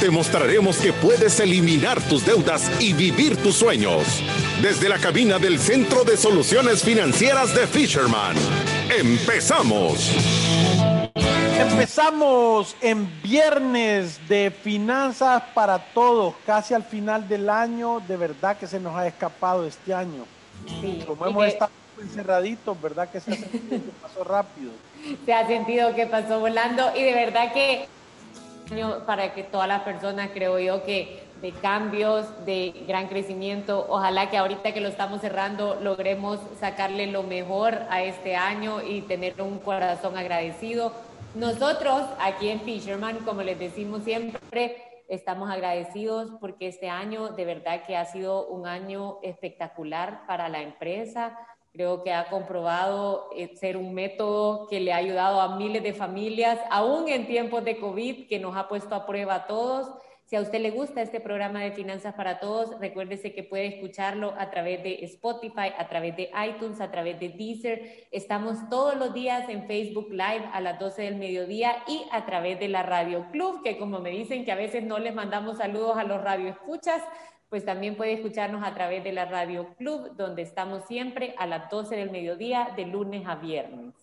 Te mostraremos que puedes eliminar tus deudas y vivir tus sueños. Desde la cabina del Centro de Soluciones Financieras de Fisherman. ¡Empezamos! Empezamos en viernes de finanzas para todos, casi al final del año, de verdad que se nos ha escapado este año. Sí, Como hemos estado encerraditos, ¿verdad? Que se ha sentido que pasó rápido. Se ha sentido que pasó volando y de verdad que para que todas las personas, creo yo, que de cambios, de gran crecimiento, ojalá que ahorita que lo estamos cerrando logremos sacarle lo mejor a este año y tener un corazón agradecido. Nosotros aquí en Fisherman, como les decimos siempre, Estamos agradecidos porque este año de verdad que ha sido un año espectacular para la empresa. Creo que ha comprobado eh, ser un método que le ha ayudado a miles de familias, aún en tiempos de COVID, que nos ha puesto a prueba a todos si a usted le gusta este programa de Finanzas para Todos, recuérdese que puede escucharlo a través de Spotify, a través de iTunes, a través de Deezer. Estamos todos los días en Facebook Live a las 12 del mediodía y a través de la Radio Club, que como me dicen que a veces no les mandamos saludos a los radioescuchas, pues también puede escucharnos a través de la Radio Club, donde estamos siempre a las 12 del mediodía, de lunes a viernes.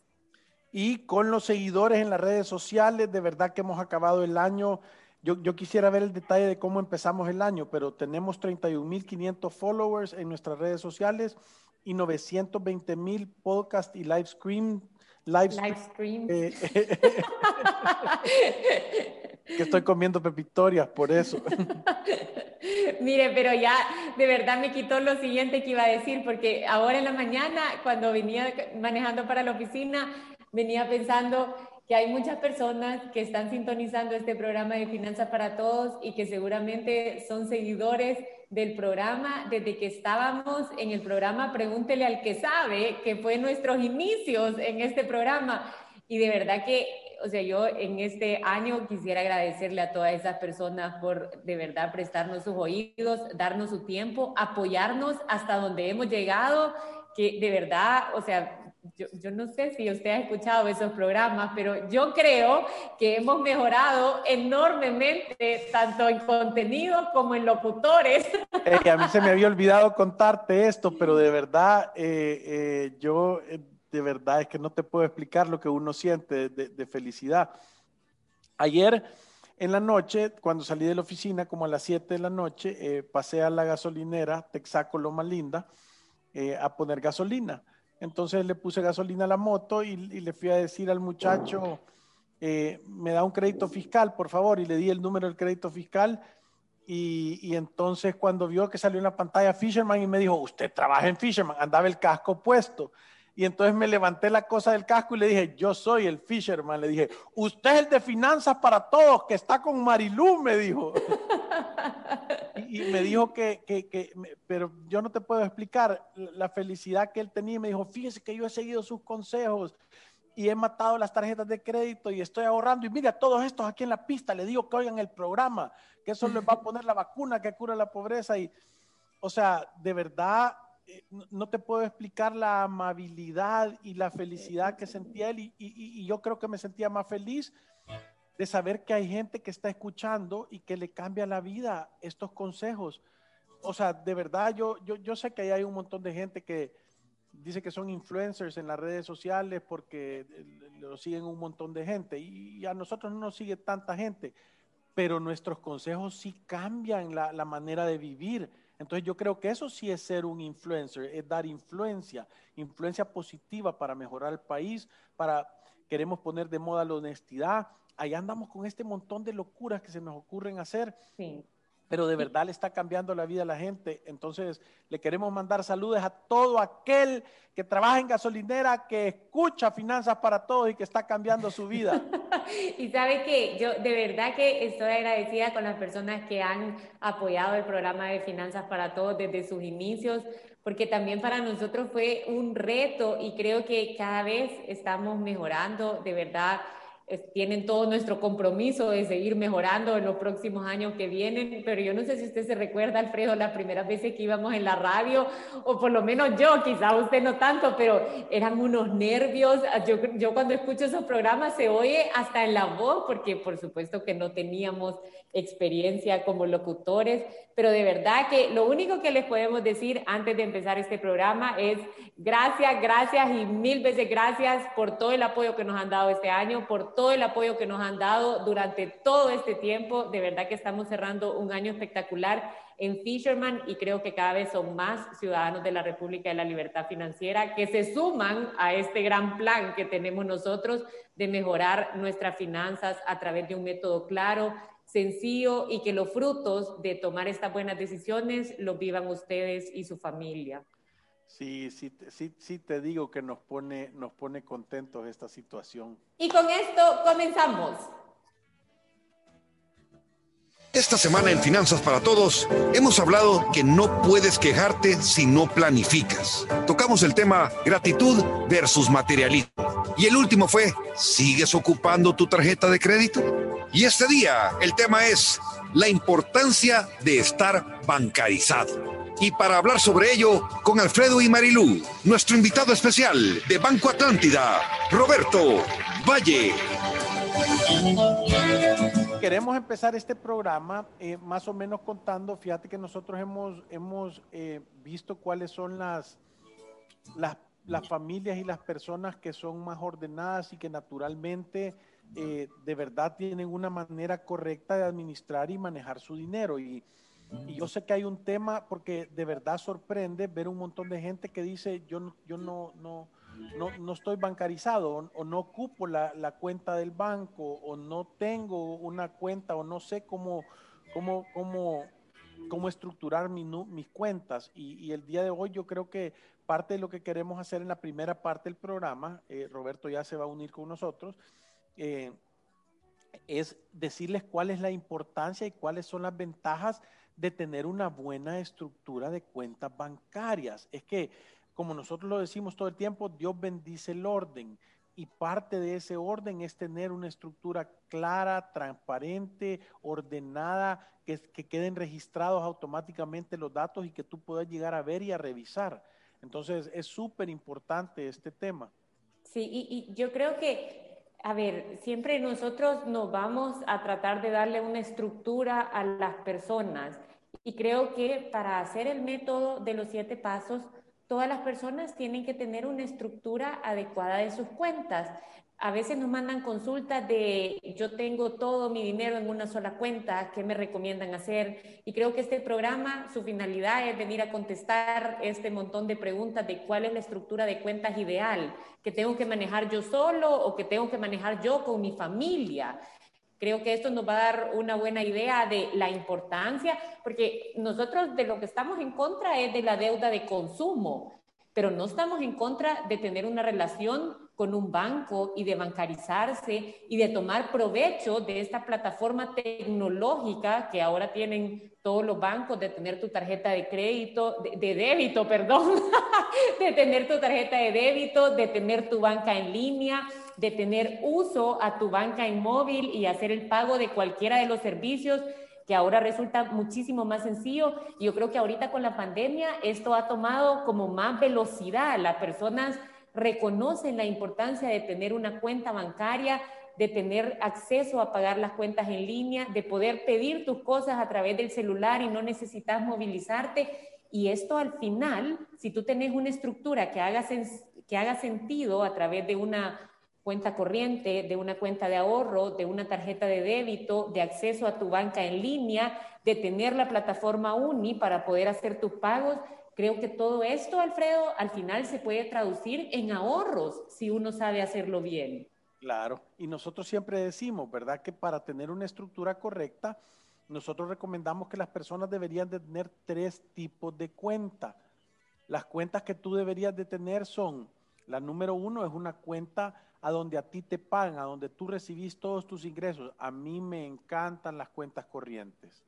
Y con los seguidores en las redes sociales, de verdad que hemos acabado el año yo, quisiera ver el detalle de cómo empezamos el año, pero tenemos 31.500 followers en nuestras redes sociales y 920.000 podcast y live stream. Live, stream. Eh, que estoy comiendo pepitorias por eso. Mire, pero ya de verdad me quitó lo siguiente que iba a decir, porque ahora en la mañana, cuando venía manejando para la oficina, venía pensando que hay muchas personas que están sintonizando este programa de Finanzas para Todos y que seguramente son seguidores del programa desde que estábamos en el programa Pregúntele al que sabe, que fue nuestros inicios en este programa. Y de verdad que, o sea, yo en este año quisiera agradecerle a todas esas personas por de verdad prestarnos sus oídos, darnos su tiempo, apoyarnos hasta donde hemos llegado, que de verdad, o sea, yo, no sé si usted ha escuchado esos programas, pero yo creo que hemos mejorado enormemente, tanto en contenido como en locutores. a mí se me había olvidado contarte esto, pero de verdad, eh, eh, yo, eh, de verdad es que no te puedo explicar lo que uno siente de, felicidad. Ayer en la noche, cuando salí de la oficina, como a las 7 de la noche, pasé a la gasolinera Texaco Loma Linda a poner gasolina entonces le puse gasolina a la moto y, le fui a decir al muchacho, eh, me da un crédito fiscal, por favor, y le di el número del crédito fiscal. Y, y, entonces cuando vio que salió en la pantalla Fisherman y me dijo, usted trabaja en Fisherman, andaba el casco puesto. Y entonces me levanté la cosa del casco y le dije, yo soy el Fisherman. Le dije, usted es el de finanzas para todos, que está con Marilú, me dijo. y, me dijo que, que, que, pero yo no te puedo explicar la felicidad que él tenía. Me dijo, fíjese que yo he seguido sus consejos y he matado las tarjetas de crédito y estoy ahorrando. Y mira, todos estos aquí en la pista, le digo que oigan el programa, que eso les va a poner la vacuna que cura la pobreza. Y, o sea, de verdad eh, no te puedo explicar la amabilidad y la felicidad que sentía él y, yo creo que me sentía más feliz de saber que hay gente que está escuchando y que le cambia la vida estos consejos. O sea, de verdad, yo, yo, yo sé que hay un montón de gente que dice que son influencers en las redes sociales porque lo siguen un montón de gente y a nosotros no nos sigue tanta gente, pero nuestros consejos sí cambian la, la manera de vivir entonces yo creo que eso sí es ser un influencer, es dar influencia, influencia positiva para mejorar el país, para queremos poner de moda la honestidad. Ahí andamos con este montón de locuras que se nos ocurren hacer. Sí. pero de verdad le está cambiando la vida a la gente. Entonces, le queremos mandar saludos a todo aquel que trabaja en gasolinera, que escucha Finanzas para Todos y que está cambiando su vida. y sabe que yo de verdad que estoy agradecida con las personas que han apoyado el programa de Finanzas para Todos desde sus inicios, porque también para nosotros fue un reto y creo que cada vez estamos mejorando, de verdad tienen todo nuestro compromiso de seguir mejorando en los próximos años que vienen, pero yo no sé si usted se recuerda, Alfredo, las primeras veces que íbamos en la radio, o por lo menos yo, quizá usted no tanto, pero eran unos nervios. Yo, yo cuando escucho esos programas se oye hasta en la voz, porque por supuesto que no teníamos experiencia como locutores, pero de verdad que lo único que les podemos decir antes de empezar este programa es gracias, gracias y mil veces gracias por todo el apoyo que nos han dado este año, por todo el apoyo que nos han dado durante todo este tiempo. De verdad que estamos cerrando un año espectacular en Fisherman y creo que cada vez son más ciudadanos de la República de la Libertad Financiera que se suman a este gran plan que tenemos nosotros de mejorar nuestras finanzas a través de un método claro, sencillo y que los frutos de tomar estas buenas decisiones los vivan ustedes y su familia. Sí, sí, sí, sí te digo que nos pone, nos pone contentos esta situación. Y con esto comenzamos. Esta semana en Finanzas para Todos hemos hablado que no puedes quejarte si no planificas. Tocamos el tema gratitud versus materialismo. Y el último fue, ¿sigues ocupando tu tarjeta de crédito? Y este día el tema es la importancia de estar bancarizado. Y para hablar sobre ello, con Alfredo y Marilú, nuestro invitado especial de Banco Atlántida, Roberto Valle. Queremos empezar este programa eh, más o menos contando, fíjate que nosotros hemos, hemos eh, visto cuáles son las, las, las familias y las personas que son más ordenadas y que naturalmente eh, de verdad tienen una manera correcta de administrar y manejar su dinero. Y, yo sé que hay un tema, porque de verdad sorprende ver un montón de gente que dice, yo, yo no, no, no, estoy bancarizado o, no ocupo la, cuenta del banco o no tengo una cuenta o no sé cómo, cómo, cómo, cómo estructurar mis cuentas. Y, el día de hoy yo creo que parte de lo que queremos hacer en la primera parte del programa, eh, Roberto ya se va a unir con nosotros, eh, es decirles cuál es la importancia y cuáles son las ventajas de tener una buena estructura de cuentas bancarias. Es que, como nosotros lo decimos todo el tiempo, Dios bendice el orden y parte de ese orden es tener una estructura clara, transparente, ordenada, que, que queden registrados automáticamente los datos y que tú puedas llegar a ver y a revisar. Entonces, es súper importante este tema. Sí, y yo creo que a ver, siempre nosotros nos vamos a tratar de darle una estructura a las personas. Y creo que para hacer el método de los siete pasos, todas las personas tienen que tener una estructura adecuada de sus cuentas a veces nos mandan consultas de yo tengo todo mi dinero en una sola cuenta, ¿qué me recomiendan hacer? Y creo que este programa, su finalidad es venir a contestar este montón de preguntas de cuál es la estructura de cuentas ideal, que tengo que manejar yo solo o que tengo que manejar yo con mi familia. Creo que esto nos va a dar una buena idea de la importancia, porque nosotros de lo que estamos en contra es de la deuda de consumo, pero no estamos en contra de tener una relación con un banco y de bancarizarse y de tomar provecho de esta plataforma tecnológica que ahora tienen todos los bancos, de tener tu tarjeta de crédito, de, débito, perdón, de tener tu tarjeta de débito, de tener tu banca en línea, de tener uso a tu banca en móvil y hacer el pago de cualquiera de los servicios que ahora resulta muchísimo más sencillo. Yo creo que ahorita con la pandemia esto ha tomado como más velocidad. Las personas reconocen la importancia de tener una cuenta bancaria, de tener acceso a pagar las cuentas en línea, de poder pedir tus cosas a través del celular y no necesitas movilizarte. Y esto al final, si tú tenés una estructura que haga, que haga sentido a través de una cuenta corriente, de una cuenta de ahorro, de una tarjeta de débito, de acceso a tu banca en línea, de tener la plataforma UNI para poder hacer tus pagos, Creo que todo esto, Alfredo, al final se puede traducir en ahorros si uno sabe hacerlo bien. Claro, y nosotros siempre decimos, ¿verdad? Que para tener una estructura correcta, nosotros recomendamos que las personas deberían de tener tres tipos de cuenta. Las cuentas que tú deberías de tener son, la número uno es una cuenta a donde a ti te pagan, a donde tú recibís todos tus ingresos. A mí me encantan las cuentas corrientes,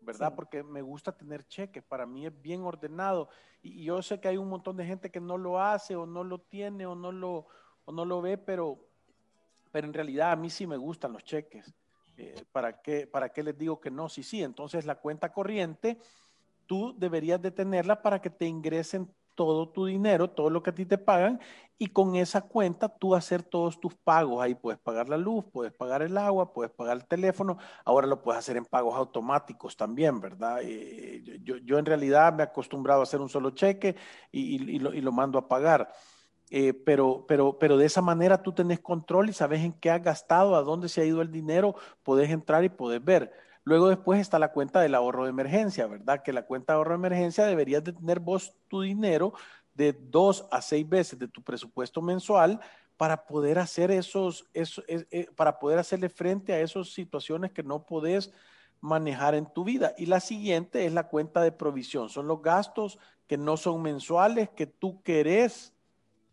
¿verdad? Porque me gusta tener cheques, para mí es bien ordenado. Y, yo sé que hay un montón de gente que no lo hace o no lo tiene o no lo, o no lo ve, pero, pero en realidad a mí sí me gustan los cheques. Eh, ¿para, qué, ¿Para qué les digo que no? Sí, sí. Entonces la cuenta corriente, tú deberías de tenerla para que te ingresen todo tu dinero, todo lo que a ti te pagan, y con esa cuenta tú hacer todos tus pagos. Ahí puedes pagar la luz, puedes pagar el agua, puedes pagar el teléfono. Ahora lo puedes hacer en pagos automáticos también, ¿verdad? Eh, yo, yo, en realidad me he acostumbrado a hacer un solo cheque y, lo, y lo, mando a pagar. Eh, pero, pero, pero de esa manera tú tenés control y sabes en qué has gastado, a dónde se ha ido el dinero, podés entrar y podés ver. Luego después está la cuenta del ahorro de emergencia, ¿verdad? Que la cuenta de ahorro de emergencia deberías de tener vos tu dinero de dos a seis veces de tu presupuesto mensual para poder hacer esos, eso, eh, para poder hacerle frente a esas situaciones que no podés manejar en tu vida. Y la siguiente es la cuenta de provisión. Son los gastos que no son mensuales, que tú querés,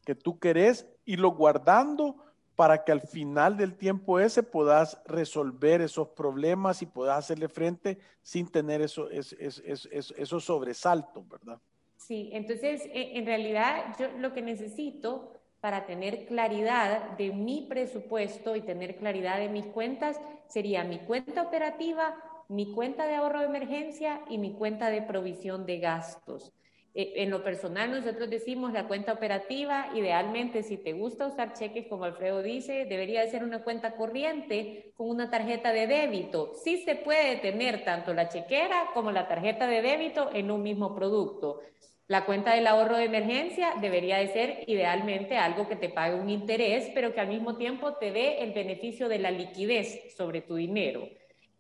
que tú querés irlo guardando para que al final del tiempo ese puedas resolver esos problemas y puedas hacerle frente sin tener eso, es, esos sobresaltos, ¿verdad? Sí, entonces e, en realidad yo lo que necesito para tener claridad de mi presupuesto y tener claridad de mis cuentas sería mi cuenta operativa, mi cuenta de ahorro de emergencia y mi cuenta de provisión de gastos. Eh, en lo personal, nosotros decimos la cuenta operativa, idealmente, si te gusta usar cheques, como Alfredo dice, debería de ser una cuenta corriente con una tarjeta de débito. Sí se puede tener tanto la chequera como la tarjeta de débito en un mismo producto. La cuenta del ahorro de emergencia debería de ser idealmente algo que te pague un interés, pero que al mismo tiempo te dé el beneficio de la liquidez sobre tu dinero.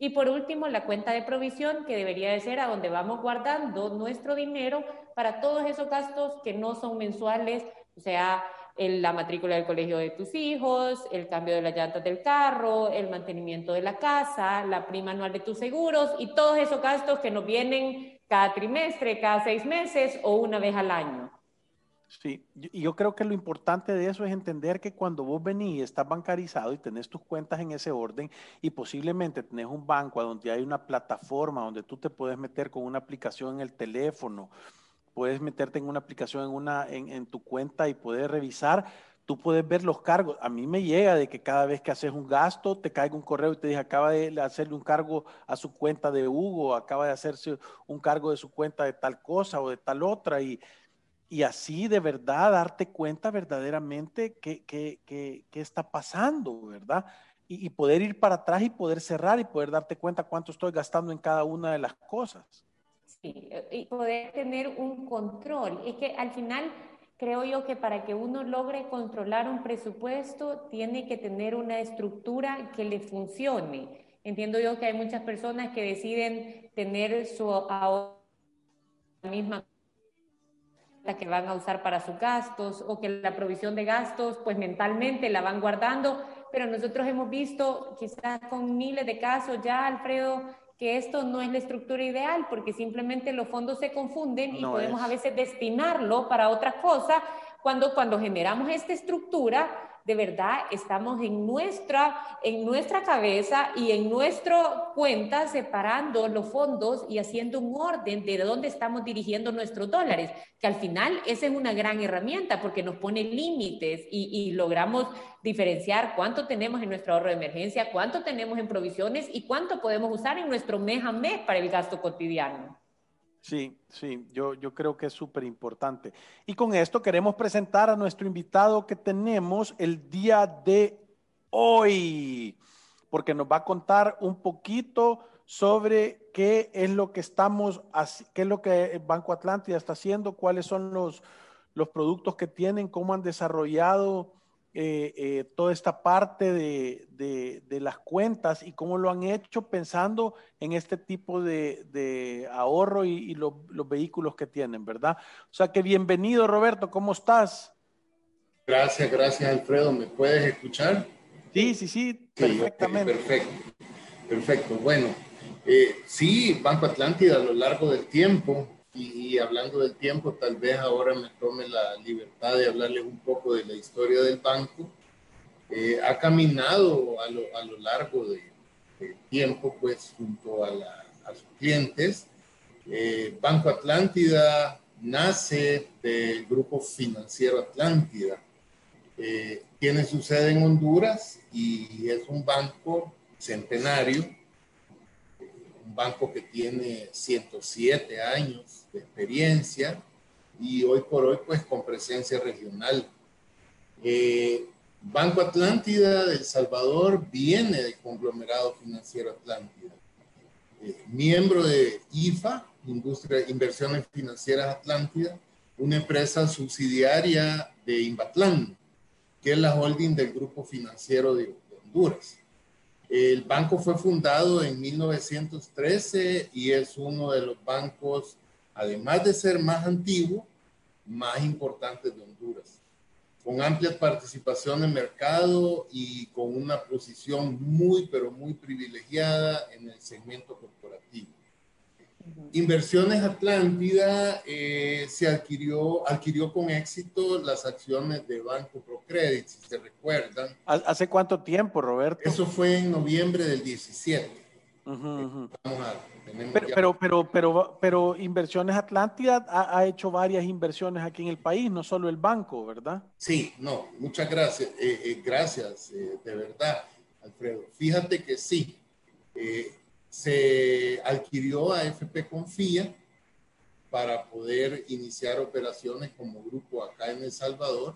Y por último, la cuenta de provisión, que debería de ser a donde vamos guardando nuestro dinero para todos esos gastos que no son mensuales, o sea, la matrícula del colegio de tus hijos, el cambio de las llantas del carro, el mantenimiento de la casa, la prima anual de tus seguros y todos esos gastos que nos vienen cada trimestre, cada seis meses o una vez al año. Sí, y yo creo que lo importante de eso es entender que cuando vos venís y estás bancarizado y tenés tus cuentas en ese orden y posiblemente tenés un banco donde hay una plataforma donde tú te puedes meter con una aplicación en el teléfono, puedes meterte en una aplicación en, una, en, tu cuenta y poder revisar, tú puedes ver los cargos. A mí me llega de que cada vez que haces un gasto, te caiga un correo y te dice, acaba de hacerle un cargo a su cuenta de Hugo, acaba de hacerse un cargo de su cuenta de tal cosa o de tal otra. Y, y así de verdad darte cuenta verdaderamente qué, qué, qué, qué está pasando, ¿verdad? Y, y, poder ir para atrás y poder cerrar y poder darte cuenta cuánto estoy gastando en cada una de las cosas. Sí, y poder tener un control. Es que al final creo yo que para que uno logre controlar un presupuesto tiene que tener una estructura que le funcione. Entiendo yo que hay muchas personas que deciden tener su ahorro misma la que van a usar para sus gastos o que la provisión de gastos, pues mentalmente la van guardando, pero nosotros hemos visto quizás con miles de casos ya, Alfredo, que esto no es la estructura ideal porque simplemente los fondos se confunden y podemos a veces destinarlo para otra cosa cuando cuando generamos esta estructura de verdad estamos en nuestra, en nuestra cabeza y en nuestra cuenta separando los fondos y haciendo un orden de dónde estamos dirigiendo nuestros dólares, que al final esa es una gran herramienta porque nos pone límites y, y logramos diferenciar cuánto tenemos en nuestro ahorro de emergencia, cuánto tenemos en provisiones y cuánto podemos usar en nuestro mes a mes para el gasto cotidiano. Sí, sí, yo, yo creo que es súper importante. Y con esto queremos presentar a nuestro invitado que tenemos el día de hoy, porque nos va a contar un poquito sobre qué es lo que estamos, qué es lo que Banco Atlántida está haciendo, cuáles son los, los productos que tienen, cómo han desarrollado eh, eh, toda esta parte de, de, las cuentas y cómo lo han hecho pensando en este tipo de, ahorro y, los vehículos que tienen, ¿verdad? O sea que bienvenido Roberto, ¿cómo estás? Gracias, gracias Alfredo, ¿me puedes escuchar? Sí, sí, sí, perfectamente. perfecto, perfecto. Bueno, Eh, sí, Banco Atlántida a lo largo del tiempo, y, hablando del tiempo, tal vez ahora me tome la libertad de hablarles un poco de la historia del banco. Eh, ha caminado a lo, a lo largo de, tiempo, pues, junto a, a sus clientes. Eh, banco Atlántida nace del grupo financiero Atlántida. Eh, tiene su sede en Honduras y es un banco centenario, un banco que tiene 107 años de experiencia y hoy por hoy pues con presencia regional. Eh, banco Atlántida de El Salvador viene del conglomerado financiero Atlántida. miembro de IFA, Industria, Inversiones Financieras Atlántida, una empresa subsidiaria de Inbatlán, que es la holding del Grupo Financiero de, Honduras. El banco fue fundado en 1913 y es uno de los bancos, además de ser más antiguo, más importantes de Honduras, con amplia participación en mercado y con una posición muy, pero muy privilegiada en el segmento corporativo. Inversiones Atlántida eh, se adquirió, adquirió con éxito las acciones de Banco Procredit, si se recuerdan. ¿Hace cuánto tiempo, Roberto? Eso fue en noviembre del 17. A, pero, pero, pero, pero, Inversiones Atlántida ha, hecho varias inversiones aquí en el país, no solo el banco, ¿verdad? Sí, no, muchas gracias. Eh, eh, gracias, de verdad, Alfredo. Fíjate que sí se adquirió a FP Confía para poder iniciar operaciones como grupo acá en El Salvador.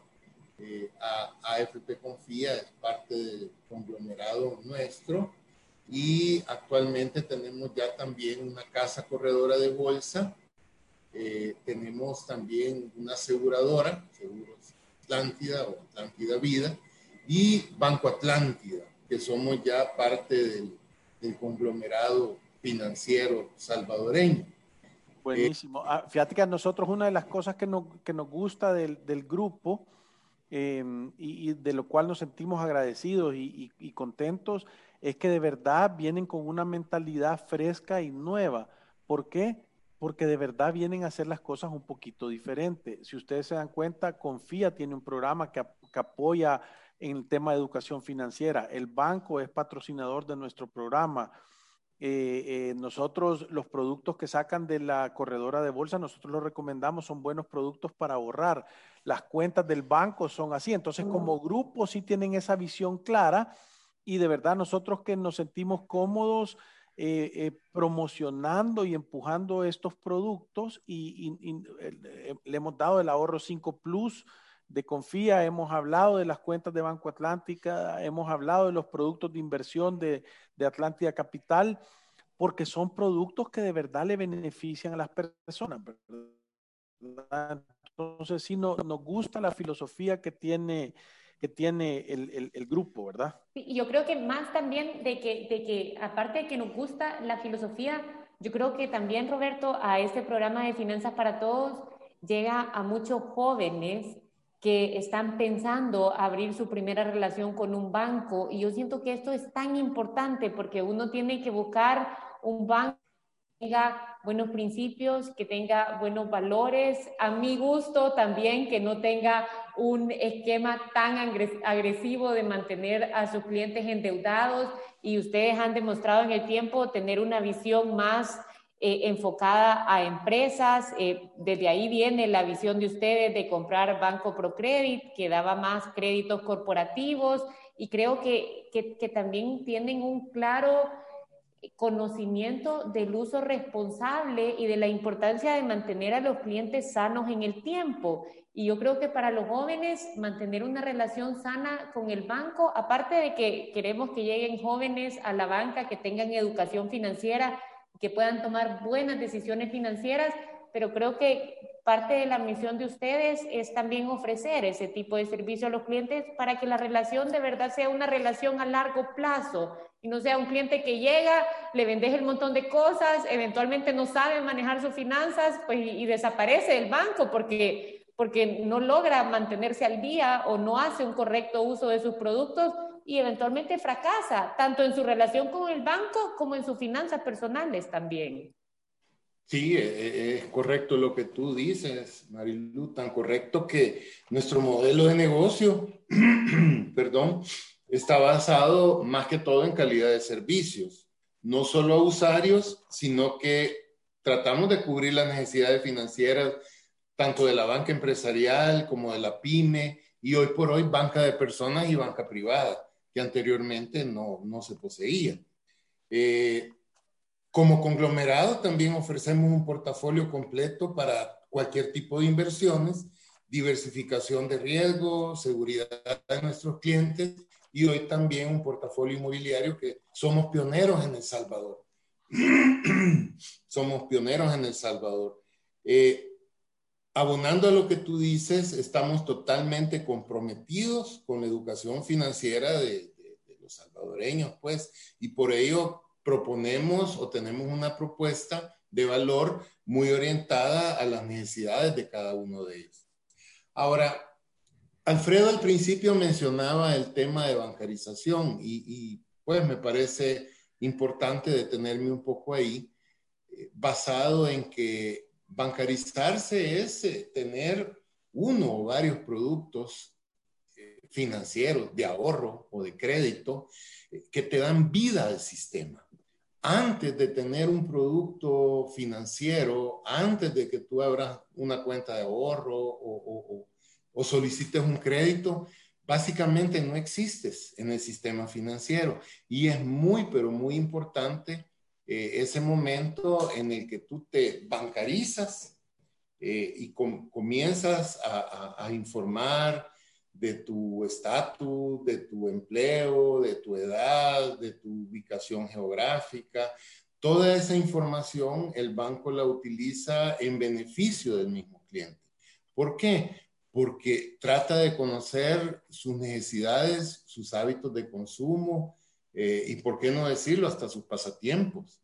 Eh, a, AFP Confía es parte del conglomerado nuestro y actualmente tenemos ya también una casa corredora de bolsa, eh, tenemos también una aseguradora, Seguros Atlántida o Atlántida Vida, y Banco Atlántida, que somos ya parte del del conglomerado financiero salvadoreño. Buenísimo. Ah, fíjate que a nosotros una de las cosas que nos, que nos gusta del, del grupo em, y, de lo cual nos sentimos agradecidos y, y, contentos es que de verdad vienen con una mentalidad fresca y nueva. ¿Por qué? Porque de verdad vienen a hacer las cosas un poquito diferente. Si ustedes se dan cuenta, Confía tiene un programa que, que apoya en el tema de educación financiera. El banco es patrocinador de nuestro programa. Eh, eh, nosotros los productos que sacan de la corredora de bolsa, nosotros los recomendamos, son buenos productos para ahorrar. Las cuentas del banco son así. Entonces, como grupo sí tienen esa visión clara y de verdad nosotros que nos sentimos cómodos eh, promocionando y empujando estos productos y, y le hemos dado el ahorro 5 Plus de Confía, hemos hablado de las cuentas de Banco Atlántica, hemos hablado de los productos de inversión de, de Atlántida Capital, porque son productos que de verdad le benefician a las personas. Entonces, sí, no, nos gusta la filosofía que tiene, que tiene el, el, grupo, ¿verdad? Y yo creo que más también de que, de que, aparte de que nos gusta la filosofía, yo creo que también, Roberto, a este programa de Finanzas para Todos llega a muchos jóvenes que están pensando abrir su primera relación con un banco. Y yo siento que esto es tan importante porque uno tiene que buscar un banco tenga buenos principios, que tenga buenos valores, a mi gusto también, que no tenga un esquema tan agresivo de mantener a sus clientes endeudados. Y ustedes han demostrado en el tiempo tener una visión más eh, enfocada a empresas. Eh, desde ahí viene la visión de ustedes de comprar Banco Procredit, que daba más créditos corporativos y creo que, que, también tienen un claro conocimiento del uso responsable y de la importancia de mantener a los clientes sanos en el tiempo. Y yo creo que para los jóvenes mantener una relación sana con el banco, aparte de que queremos que lleguen jóvenes a la banca, que tengan educación financiera, que puedan tomar buenas decisiones financieras, pero creo que parte de la misión de ustedes es también ofrecer ese tipo de servicio a los clientes para que la relación de verdad sea una relación a largo plazo y no sea un cliente que llega, le vendes el montón de cosas, eventualmente no sabe manejar sus finanzas pues, y, desaparece del banco porque, porque no logra mantenerse al día o no hace un correcto uso de sus productos y eventualmente fracasa, tanto en su relación con el banco como en sus finanzas personales también. Sí, e, e, es correcto lo que tú dices, Marilu, tan correcto que nuestro modelo de negocio, perdón, está basado más que todo en calidad de servicios, no solo a usuarios, sino que tratamos de cubrir las necesidades financieras tanto de la banca empresarial como de la pyme y hoy por hoy banca de personas y banca privada, que anteriormente no, no se poseía. Eh, como conglomerado también ofrecemos un portafolio completo para cualquier tipo de inversiones, diversificación de riesgo, seguridad de nuestros clientes y hoy también un portafolio inmobiliario que somos pioneros en El Salvador. somos pioneros en El Salvador. Eh, abonando a lo que tú dices, estamos totalmente comprometidos con la educación financiera de, de los salvadoreños, pues, y por ello proponemos o tenemos una propuesta de valor muy orientada a las necesidades de cada uno de ellos. Ahora, Alfredo al principio mencionaba el tema de bancarización y, pues me parece importante detenerme un poco ahí, eh, basado en que bancarizarse es eh, tener uno o varios productos eh, financieros de ahorro o de crédito que te dan vida al sistema antes de tener un producto financiero, antes de que tú abras una cuenta de ahorro o, solicites un crédito, básicamente no existes en el sistema financiero. Y es muy, pero muy importante eh, ese momento en el que tú te bancarizas eh, y comienzas a informar de tu estatus, de tu empleo, de tu edad, de tu ubicación geográfica. Toda esa información el banco la utiliza en beneficio del mismo cliente. ¿Por qué? Porque trata de conocer sus necesidades, sus hábitos de consumo eh, y, por qué no decirlo, hasta sus pasatiempos.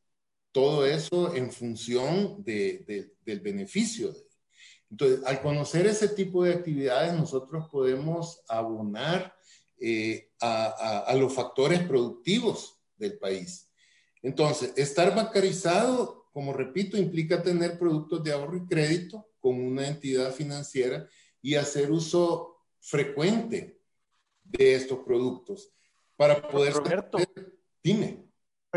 Todo eso en función del beneficio de entonces, al conocer ese tipo de actividades, nosotros podemos abonar eh, a, los factores productivos del país. Entonces, estar bancarizado, como repito, implica tener productos de ahorro y crédito con una entidad financiera y hacer uso frecuente de estos productos para poder... Roberto, dime.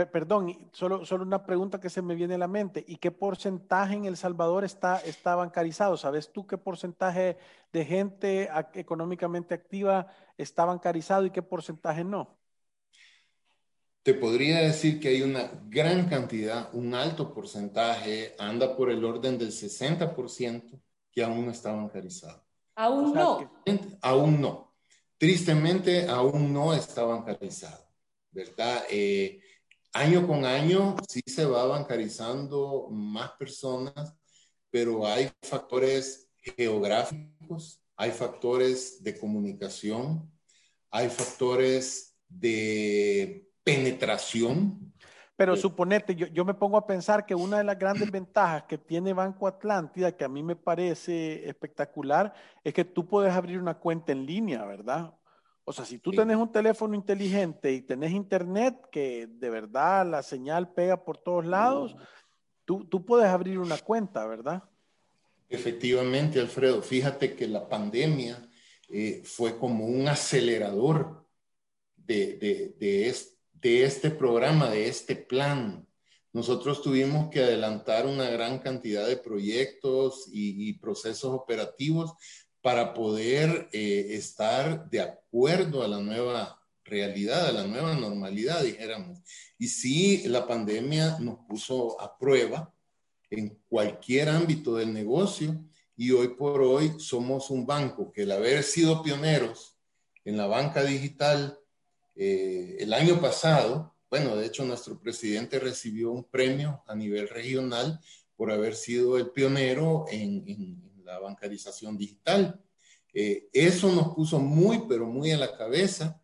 Perdón, solo, solo una pregunta que se me viene a la mente. ¿Y qué porcentaje en El Salvador está, está bancarizado? ¿Sabes tú qué porcentaje de gente económicamente activa está bancarizado y qué porcentaje no? Te podría decir que hay una gran cantidad, un alto porcentaje, anda por el orden del 60% que aún no está bancarizado. Aún no. Aún no. Tristemente, aún no está bancarizado, ¿verdad? Eh, año con año sí se va bancarizando más personas, pero hay factores geográficos, hay factores de comunicación, hay factores de penetración. Pero eh, suponete, yo, yo, me pongo a pensar que una de las grandes ventajas que tiene Banco Atlántida, que a mí me parece espectacular, es que tú puedes abrir una cuenta en línea, ¿verdad? O sea, si tú tenés un teléfono inteligente y tenés internet, que de verdad la señal pega por todos lados, tú, tú puedes abrir una cuenta, ¿verdad? Efectivamente, Alfredo. Fíjate que la pandemia eh, fue como un acelerador de, de, de, este, programa, de este plan. Nosotros tuvimos que adelantar una gran cantidad de proyectos y, y procesos operativos para poder eh, estar de acuerdo a la nueva realidad, a la nueva normalidad, dijéramos. Y sí, la pandemia nos puso a prueba en cualquier ámbito del negocio y hoy por hoy somos un banco que el haber sido pioneros en la banca digital eh, el año pasado, bueno, de hecho nuestro presidente recibió un premio a nivel regional por haber sido el pionero en, en la bancarización digital. Eh, eso nos puso muy, pero muy a la cabeza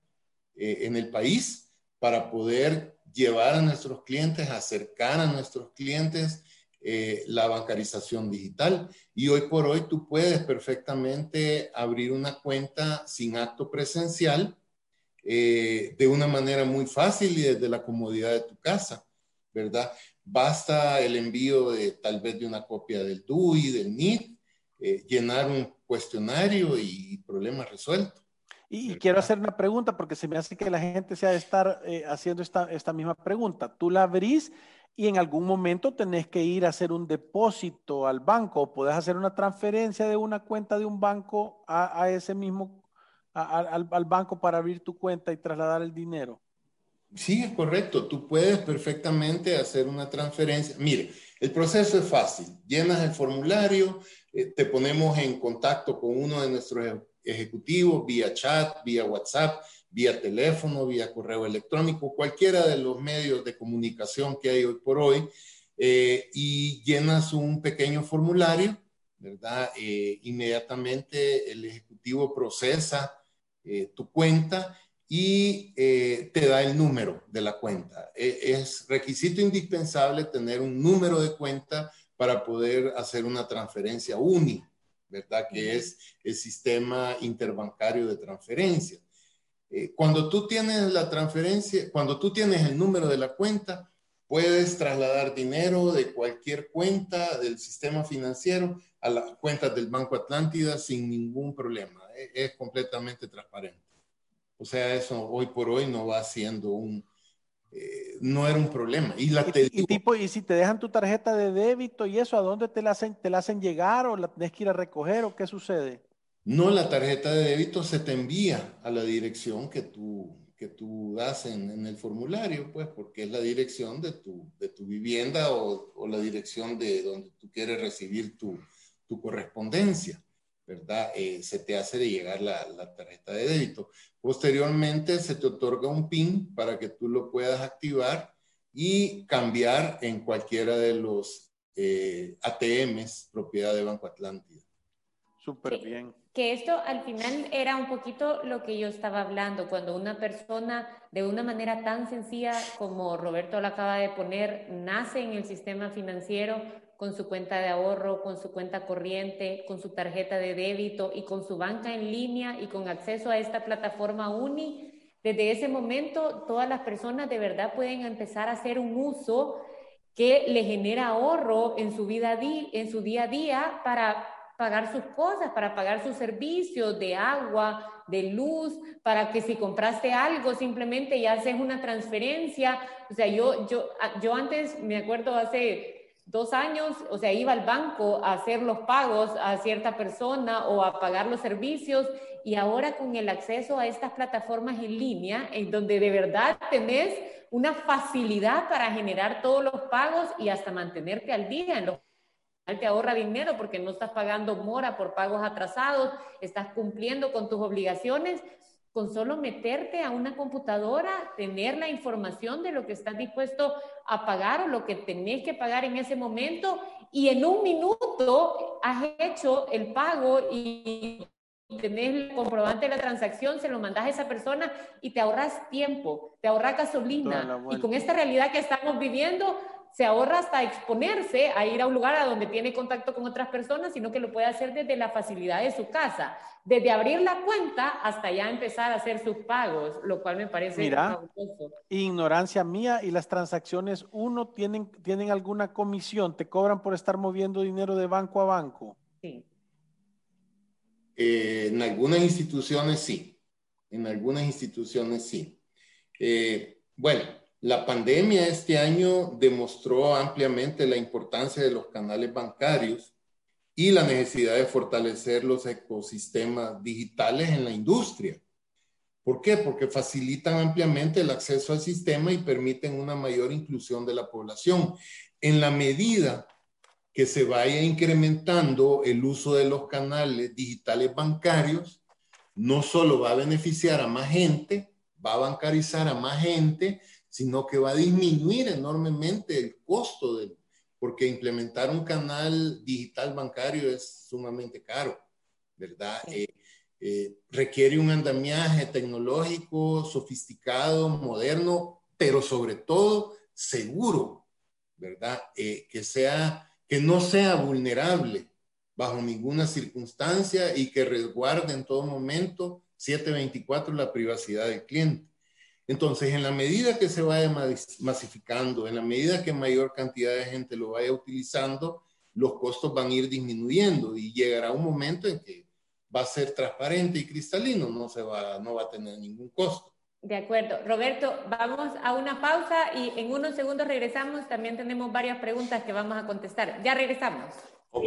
eh, en el país para poder llevar a nuestros clientes, acercar a nuestros clientes eh, la bancarización digital. Y hoy por hoy tú puedes perfectamente abrir una cuenta sin acto presencial de una manera muy fácil y desde la comodidad de tu casa, ¿verdad? Basta el envío de tal vez de una copia del DUI, del NIT, eh, llenar un cuestionario y problema resuelto. Y, quiero hacer una pregunta porque se me hace que la gente se ha de estar eh, haciendo esta, esta misma pregunta. Tú la abrís y en algún momento tenés que ir a hacer un depósito al banco o podés hacer una transferencia de una cuenta de un banco a, a ese mismo, al, al banco para abrir tu cuenta y trasladar el dinero. Sí, es correcto. Tú puedes perfectamente hacer una transferencia. Mire, el proceso es fácil. Llenas el formulario, eh, te ponemos en contacto con uno de nuestros ejecutivos vía chat, vía WhatsApp, vía teléfono, vía correo electrónico, cualquiera de los medios de comunicación que hay hoy por hoy, eh, y llenas un pequeño formulario, ¿verdad? Eh, inmediatamente el ejecutivo procesa tu cuenta y te da el número de la cuenta. E, es requisito indispensable tener un número de cuenta para poder hacer una transferencia única, ¿verdad? Que es el sistema interbancario de transferencia. Eh, cuando tú tienes la transferencia, cuando tú tienes el número de la cuenta, puedes trasladar dinero de cualquier cuenta del sistema financiero a las cuentas del Banco Atlántida sin ningún problema. Es, es completamente transparente. O sea, eso hoy por hoy no va siendo un, eh, no era un problema. Y, la y, tipo, y si te dejan tu tarjeta de débito y eso, ¿a dónde te la hacen, te la hacen llegar o la tienes que ir a recoger o qué sucede? No, la tarjeta de débito se te envía a la dirección que tú, que tú das en, el formulario, pues, porque es la dirección de tu, de tu vivienda o, o, la dirección de donde tú quieres recibir tu, tu correspondencia. ¿Verdad? Eh, se te hace de llegar la, la, tarjeta de débito. Posteriormente se te otorga un PIN para que tú lo puedas activar y cambiar en cualquiera de los eh, ATMs propiedad de Banco Atlántida. Súper bien. Que esto al final era un poquito lo que yo estaba hablando, cuando una persona de una manera tan sencilla como Roberto lo acaba de poner, nace en el sistema financiero, con su cuenta de ahorro, con su cuenta corriente, con su tarjeta de débito y con su banca en línea y con acceso a esta plataforma UNI, desde ese momento todas las personas de verdad pueden empezar a hacer un uso que le genera ahorro en su vida en su día a día para pagar sus cosas, para pagar sus servicios de agua, de luz, para que si compraste algo simplemente ya haces una transferencia. O sea, yo, yo, yo antes me acuerdo hace dos años, o sea, iba al banco a hacer los pagos a cierta persona o a pagar los servicios y ahora con el acceso a estas plataformas en línea, en donde de verdad tenés una facilidad para generar todos los pagos y hasta mantenerte al día en los te ahorra dinero porque no estás pagando mora por pagos atrasados, estás cumpliendo con tus obligaciones con solo meterte a una computadora, tener la información de lo que estás dispuesto a pagar o lo que tenés que pagar en ese momento y en un minuto has hecho el pago y tenés el comprobante de la transacción, se lo mandas a esa persona y te ahorras tiempo, te ahorras gasolina. Y con esta realidad que estamos viviendo, se ahorra hasta exponerse a ir a un lugar a donde tiene contacto con otras personas, sino que lo puede hacer desde la facilidad de su casa, desde abrir la cuenta hasta ya empezar a hacer sus pagos, lo cual me parece Mira, ignorancia mía y las transacciones, uno, tienen, tienen alguna comisión, te cobran por estar moviendo dinero de banco a banco. Sí. Eh, en algunas instituciones sí, en algunas instituciones sí. Eh, bueno, la pandemia este año demostró ampliamente la importancia de los canales bancarios y la necesidad de fortalecer los ecosistemas digitales en la industria. ¿Por qué? Porque facilitan ampliamente el acceso al sistema y permiten una mayor inclusión de la población. En la medida que se vaya incrementando el uso de los canales digitales bancarios, no solo va a beneficiar a más gente, va a bancarizar a más gente, sino que va a disminuir enormemente el costo de, porque implementar un canal digital bancario es sumamente caro, ¿verdad? Eh, eh, requiere un andamiaje tecnológico sofisticado, moderno, pero sobre todo seguro, ¿verdad? Eh, que sea, que no sea vulnerable bajo ninguna circunstancia y que resguarde en todo momento 724 la privacidad del cliente. Entonces, en la medida que se vaya masificando, en la medida que mayor cantidad de gente lo vaya utilizando, los costos van a ir disminuyendo y llegará un momento en que va a ser transparente y cristalino, no, se va, no va a tener ningún costo. De acuerdo. Roberto, vamos a una pausa y en unos segundos regresamos. También tenemos varias preguntas que vamos a contestar. Ya regresamos. Ok.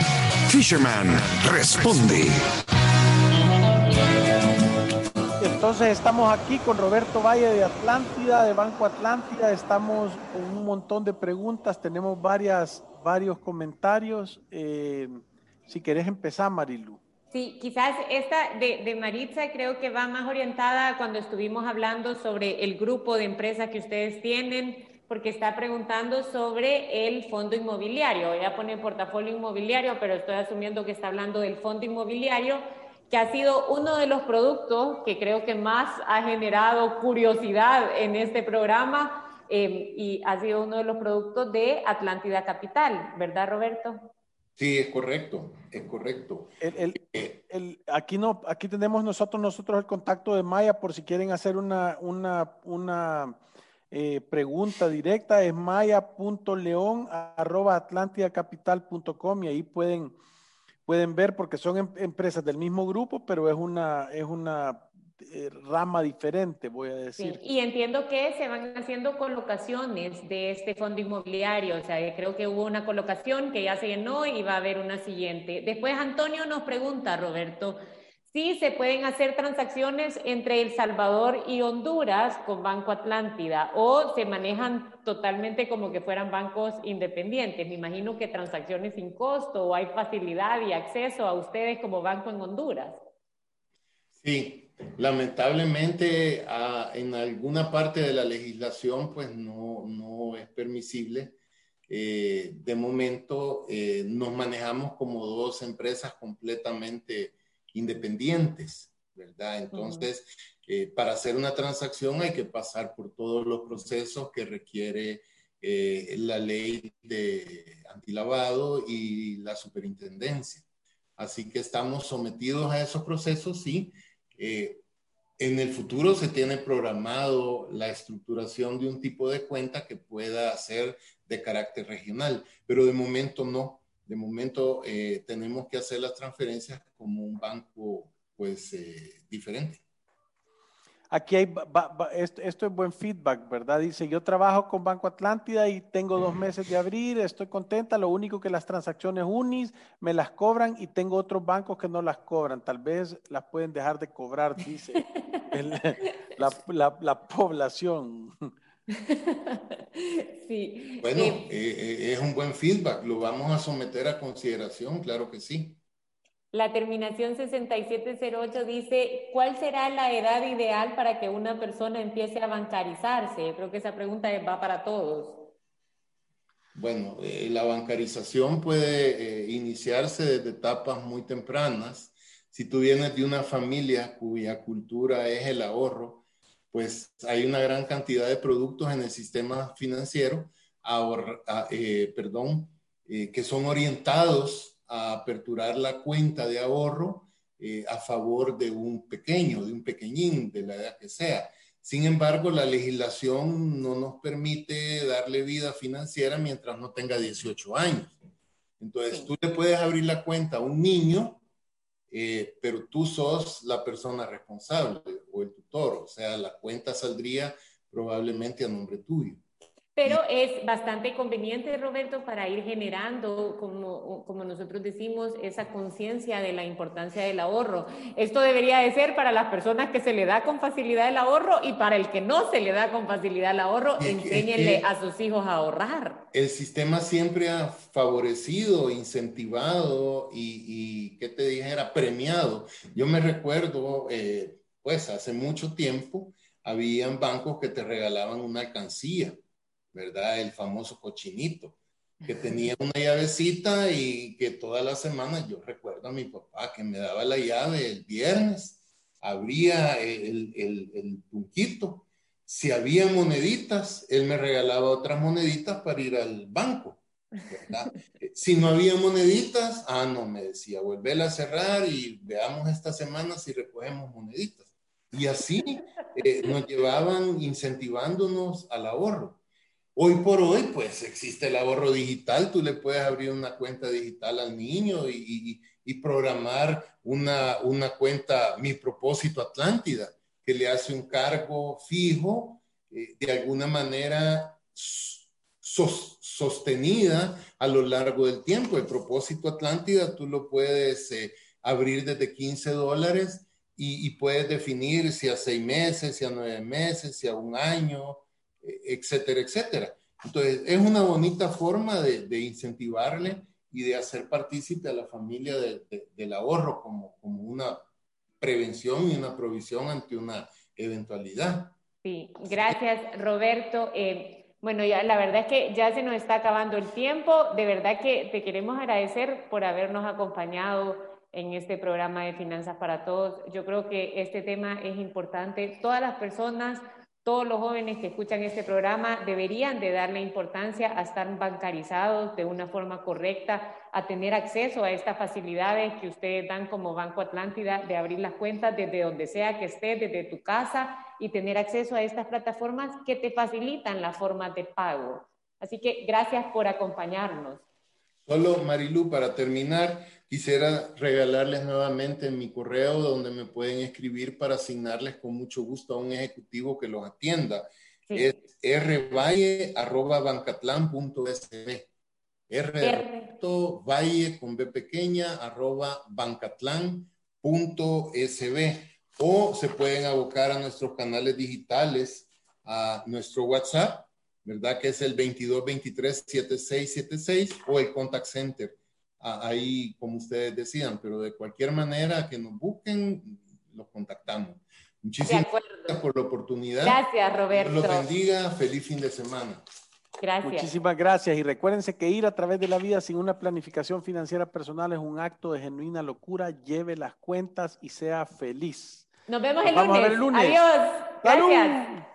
Fisherman responde. Entonces estamos aquí con Roberto Valle de Atlántida, de Banco Atlántida. Estamos con un montón de preguntas, tenemos varias, varios comentarios. Eh, si querés empezar, Marilu. Sí, quizás esta de, de, Maritza creo que va más orientada cuando estuvimos hablando sobre el grupo de empresas que ustedes tienen, porque está preguntando sobre el fondo inmobiliario. Ella pone portafolio inmobiliario, pero estoy asumiendo que está hablando del fondo inmobiliario, que ha sido uno de los productos que creo que más ha generado curiosidad en este programa eh, y ha sido uno de los productos de Atlántida Capital, ¿verdad, Roberto? Sí, es correcto, es correcto. El, el, aquí, no, aquí tenemos nosotros, nosotros el contacto de Maya por si quieren hacer una, una, una eh, pregunta directa es maya.león.atlantidacapital.com y ahí pueden, pueden ver porque son em, empresas del mismo grupo, pero es una, es una eh, rama diferente, voy a decir. y entiendo que se van haciendo colocaciones de este fondo inmobiliario, o sea, creo que hubo una colocación que ya se llenó y va a haber una siguiente. Después Antonio nos pregunta, Roberto, Sí, se pueden hacer transacciones entre El Salvador y Honduras con Banco Atlántida o se manejan totalmente como que fueran bancos independientes. Me imagino que transacciones sin costo o hay facilidad y acceso a ustedes como banco en Honduras. Sí, lamentablemente en alguna parte de la legislación pues no, no es permisible. Eh, de momento eh, nos manejamos como dos empresas completamente independientes, ¿verdad? Entonces, eh, para hacer una transacción hay que pasar por todos los procesos que requiere eh, la ley de antilavado y la superintendencia. Así que estamos sometidos a esos procesos, sí. Eh, en el futuro se tiene programado la estructuración de un tipo de cuenta que pueda ser de carácter regional, pero de momento no de momento eh, tenemos que hacer las transferencias como un banco pues eh, diferente. Aquí hay, esto, esto, es buen feedback, ¿verdad? Dice, yo trabajo con Banco Atlántida y tengo dos meses de abrir, estoy contenta, lo único que las transacciones unis me las cobran y tengo otros bancos que no las cobran, tal vez las pueden dejar de cobrar, dice la, la, la población. sí. Bueno, eh, eh, es un buen feedback, lo vamos a someter a consideración, claro que sí. La terminación 6708 dice, ¿cuál será la edad ideal para que una persona empiece a bancarizarse? creo que esa pregunta va para todos. Bueno, eh, la bancarización puede iniciarse desde etapas muy tempranas. Si tú vienes de una familia cuya cultura es el ahorro, pues hay una gran cantidad de productos en el sistema financiero, eh, perdón, eh, que son orientados a aperturar la cuenta de ahorro eh, a favor de un pequeño, de un pequeñín, de la edad que sea. Sin embargo, la legislación no nos permite darle vida financiera mientras no tenga 18 años. Entonces, tú le puedes abrir la cuenta a un niño eh, pero tú sos la persona responsable o el tutor, o sea, la cuenta saldría probablemente a nombre tuyo. Pero es bastante conveniente, Roberto, para ir generando, como, como nosotros decimos, esa conciencia de la importancia del ahorro. Esto debería de ser para las personas que se le da con facilidad el ahorro y para el que no se le da con facilidad el ahorro, enséñenle a sus hijos a ahorrar. El sistema siempre ha favorecido, incentivado y, y ¿qué te dijera? Premiado. Yo me recuerdo, eh, pues hace mucho tiempo, habían bancos que te regalaban una alcancía ¿verdad? El famoso cochinito, que tenía una llavecita y que todas las semanas yo recuerdo a mi papá que me daba la llave el viernes, abría el, el, el punquito. Si había moneditas, él me regalaba otras moneditas para ir al banco. ¿verdad? si no había moneditas, ah, no, me decía, vuelve a cerrar y veamos esta semana si recogemos moneditas. Y así eh, nos llevaban incentivándonos al ahorro. Hoy por hoy, pues existe el ahorro digital, tú le puedes abrir una cuenta digital al niño y, programar una, una, cuenta Mi Propósito Atlántida, que le hace un cargo fijo, eh, de alguna manera sostenida a lo largo del tiempo. El Propósito Atlántida tú lo puedes eh, abrir desde 15 dólares y, y puedes definir si a seis meses, si a nueve meses, si a un año etcétera, etcétera. Entonces, es una bonita forma de, incentivarle y de hacer partícipe a la familia del ahorro como, como una prevención y una provisión ante una eventualidad. Sí, gracias Roberto. Eh, bueno, ya la verdad es que ya se nos está acabando el tiempo. De verdad que te queremos agradecer por habernos acompañado en este programa de Finanzas para Todos. Yo creo que este tema es importante. Todas las personas todos los jóvenes que escuchan este programa deberían de darle importancia a estar bancarizados de una forma correcta, a tener acceso a estas facilidades que ustedes dan como Banco Atlántida de abrir las cuentas desde donde sea que estés, desde tu casa y tener acceso a estas plataformas que te facilitan la forma de pago. Así que gracias por acompañarnos. Solo, Marilu, para terminar, quisiera regalarles nuevamente mi correo donde me pueden escribir para asignarles con mucho gusto a un ejecutivo que los atienda. Es rvalle.bancatlan.sb. R, valle con B pequeña arroba bancatlan.sb o se pueden abocar a nuestros canales digitales, a nuestro WhatsApp ¿verdad? Que es el 2223-7676 o el contact center. Ahí, como ustedes decían, pero de cualquier manera que nos busquen, los contactamos. Muchísimas gracias por la oportunidad. Gracias, Roberto. Dios los bendiga. Feliz fin de semana. Gracias. Muchísimas gracias. Y recuérdense que ir a través de la vida sin una planificación financiera personal es un acto de genuina locura. Lleve las cuentas y sea feliz. Nos vemos el, lunes. el lunes. Adiós. Gracias.